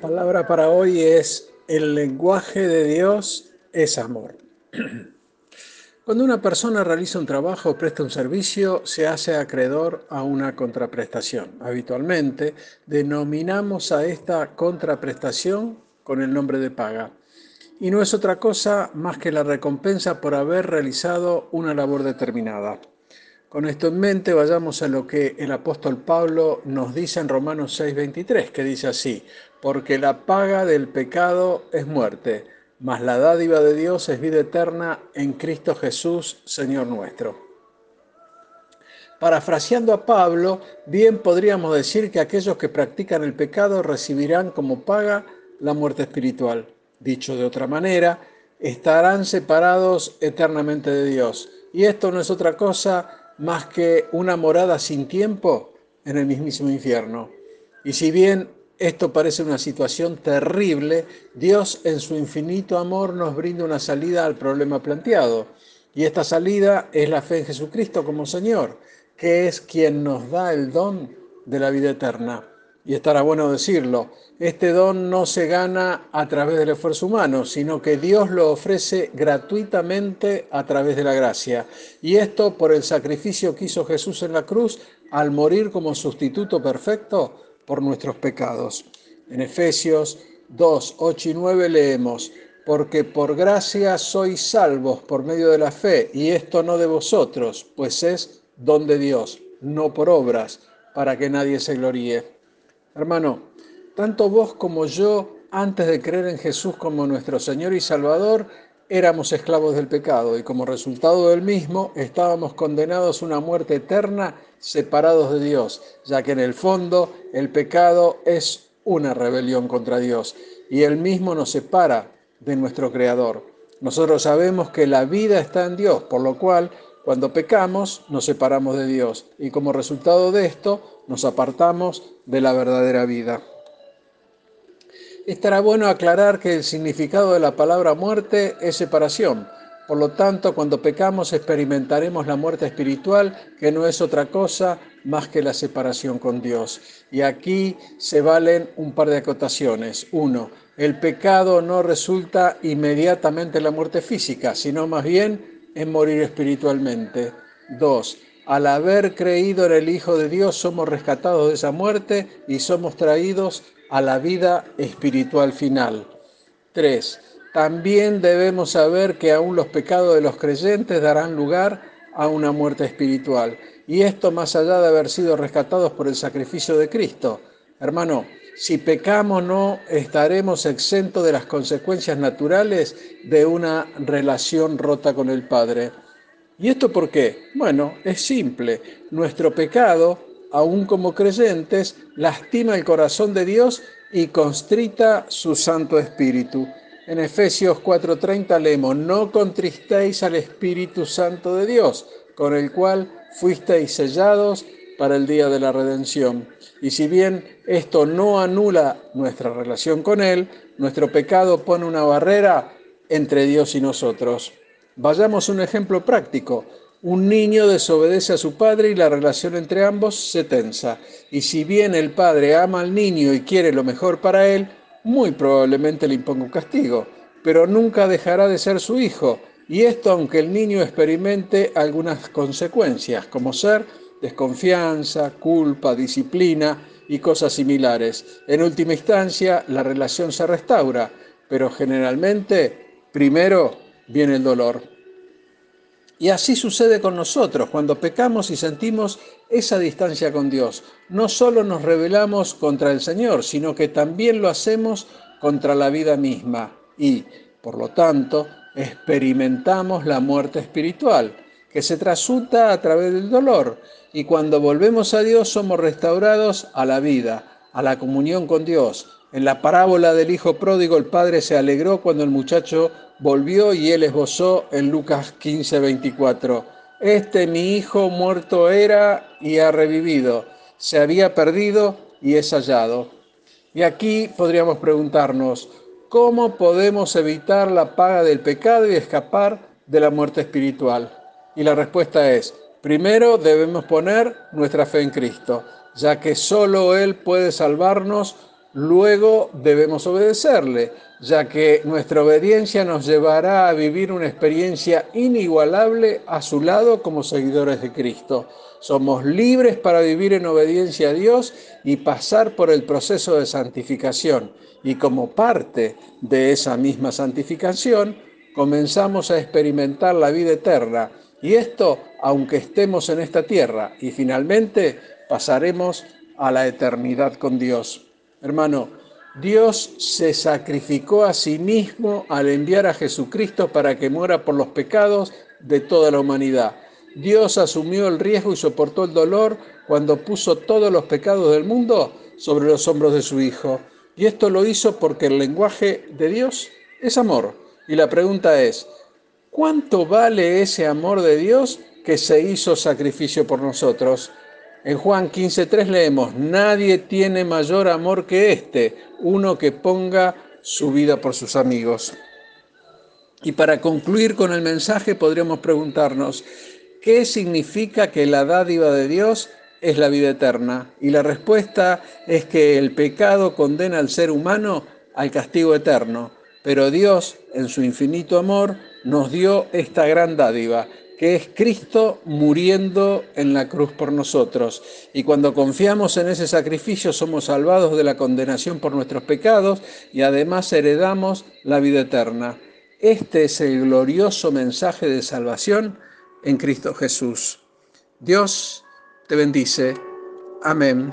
La palabra para hoy es el lenguaje de Dios es amor. Cuando una persona realiza un trabajo o presta un servicio, se hace acreedor a una contraprestación. Habitualmente denominamos a esta contraprestación con el nombre de paga. Y no es otra cosa más que la recompensa por haber realizado una labor determinada. Con esto en mente, vayamos a lo que el apóstol Pablo nos dice en Romanos 6:23, que dice así, porque la paga del pecado es muerte, mas la dádiva de Dios es vida eterna en Cristo Jesús, Señor nuestro. Parafraseando a Pablo, bien podríamos decir que aquellos que practican el pecado recibirán como paga la muerte espiritual. Dicho de otra manera, estarán separados eternamente de Dios. Y esto no es otra cosa más que una morada sin tiempo en el mismísimo infierno. Y si bien esto parece una situación terrible, Dios en su infinito amor nos brinda una salida al problema planteado. Y esta salida es la fe en Jesucristo como Señor, que es quien nos da el don de la vida eterna. Y estará bueno decirlo, este don no se gana a través del esfuerzo humano, sino que Dios lo ofrece gratuitamente a través de la gracia. Y esto por el sacrificio que hizo Jesús en la cruz al morir como sustituto perfecto por nuestros pecados. En Efesios 2, 8 y 9 leemos, porque por gracia sois salvos por medio de la fe, y esto no de vosotros, pues es don de Dios, no por obras, para que nadie se gloríe. Hermano, tanto vos como yo, antes de creer en Jesús como nuestro Señor y Salvador, éramos esclavos del pecado y como resultado del mismo estábamos condenados a una muerte eterna separados de Dios, ya que en el fondo el pecado es una rebelión contra Dios y Él mismo nos separa de nuestro Creador. Nosotros sabemos que la vida está en Dios, por lo cual cuando pecamos nos separamos de Dios y como resultado de esto nos apartamos de la verdadera vida. Estará bueno aclarar que el significado de la palabra muerte es separación. Por lo tanto, cuando pecamos experimentaremos la muerte espiritual, que no es otra cosa más que la separación con Dios. Y aquí se valen un par de acotaciones. Uno, el pecado no resulta inmediatamente en la muerte física, sino más bien en morir espiritualmente. Dos, al haber creído en el Hijo de Dios somos rescatados de esa muerte y somos traídos a la vida espiritual final. Tres, también debemos saber que aún los pecados de los creyentes darán lugar a una muerte espiritual. Y esto más allá de haber sido rescatados por el sacrificio de Cristo. Hermano, si pecamos no estaremos exentos de las consecuencias naturales de una relación rota con el Padre. ¿Y esto por qué? Bueno, es simple. Nuestro pecado, aun como creyentes, lastima el corazón de Dios y constrita su Santo Espíritu. En Efesios 4:30 leemos, no contristéis al Espíritu Santo de Dios, con el cual fuisteis sellados para el día de la redención. Y si bien esto no anula nuestra relación con Él, nuestro pecado pone una barrera entre Dios y nosotros. Vayamos a un ejemplo práctico. Un niño desobedece a su padre y la relación entre ambos se tensa. Y si bien el padre ama al niño y quiere lo mejor para él, muy probablemente le imponga un castigo, pero nunca dejará de ser su hijo. Y esto aunque el niño experimente algunas consecuencias, como ser desconfianza, culpa, disciplina y cosas similares. En última instancia, la relación se restaura, pero generalmente primero viene el dolor. Y así sucede con nosotros cuando pecamos y sentimos esa distancia con Dios. No solo nos rebelamos contra el Señor, sino que también lo hacemos contra la vida misma y, por lo tanto, experimentamos la muerte espiritual que se trasunta a través del dolor. Y cuando volvemos a Dios somos restaurados a la vida, a la comunión con Dios. En la parábola del Hijo Pródigo el Padre se alegró cuando el muchacho volvió y él esbozó en Lucas 15, 24. Este mi hijo muerto era y ha revivido, se había perdido y es hallado. Y aquí podríamos preguntarnos, ¿cómo podemos evitar la paga del pecado y escapar de la muerte espiritual? Y la respuesta es, primero debemos poner nuestra fe en Cristo, ya que solo Él puede salvarnos luego debemos obedecerle, ya que nuestra obediencia nos llevará a vivir una experiencia inigualable a su lado como seguidores de Cristo. Somos libres para vivir en obediencia a Dios y pasar por el proceso de santificación. Y como parte de esa misma santificación, comenzamos a experimentar la vida eterna. Y esto aunque estemos en esta tierra. Y finalmente pasaremos a la eternidad con Dios. Hermano, Dios se sacrificó a sí mismo al enviar a Jesucristo para que muera por los pecados de toda la humanidad. Dios asumió el riesgo y soportó el dolor cuando puso todos los pecados del mundo sobre los hombros de su Hijo. Y esto lo hizo porque el lenguaje de Dios es amor. Y la pregunta es, ¿cuánto vale ese amor de Dios que se hizo sacrificio por nosotros? En Juan 15.3 leemos, nadie tiene mayor amor que este, uno que ponga su vida por sus amigos. Y para concluir con el mensaje podríamos preguntarnos, ¿qué significa que la dádiva de Dios es la vida eterna? Y la respuesta es que el pecado condena al ser humano al castigo eterno, pero Dios, en su infinito amor, nos dio esta gran dádiva, que es Cristo muriendo en la cruz por nosotros. Y cuando confiamos en ese sacrificio somos salvados de la condenación por nuestros pecados y además heredamos la vida eterna. Este es el glorioso mensaje de salvación en Cristo Jesús. Dios te bendice. Amén.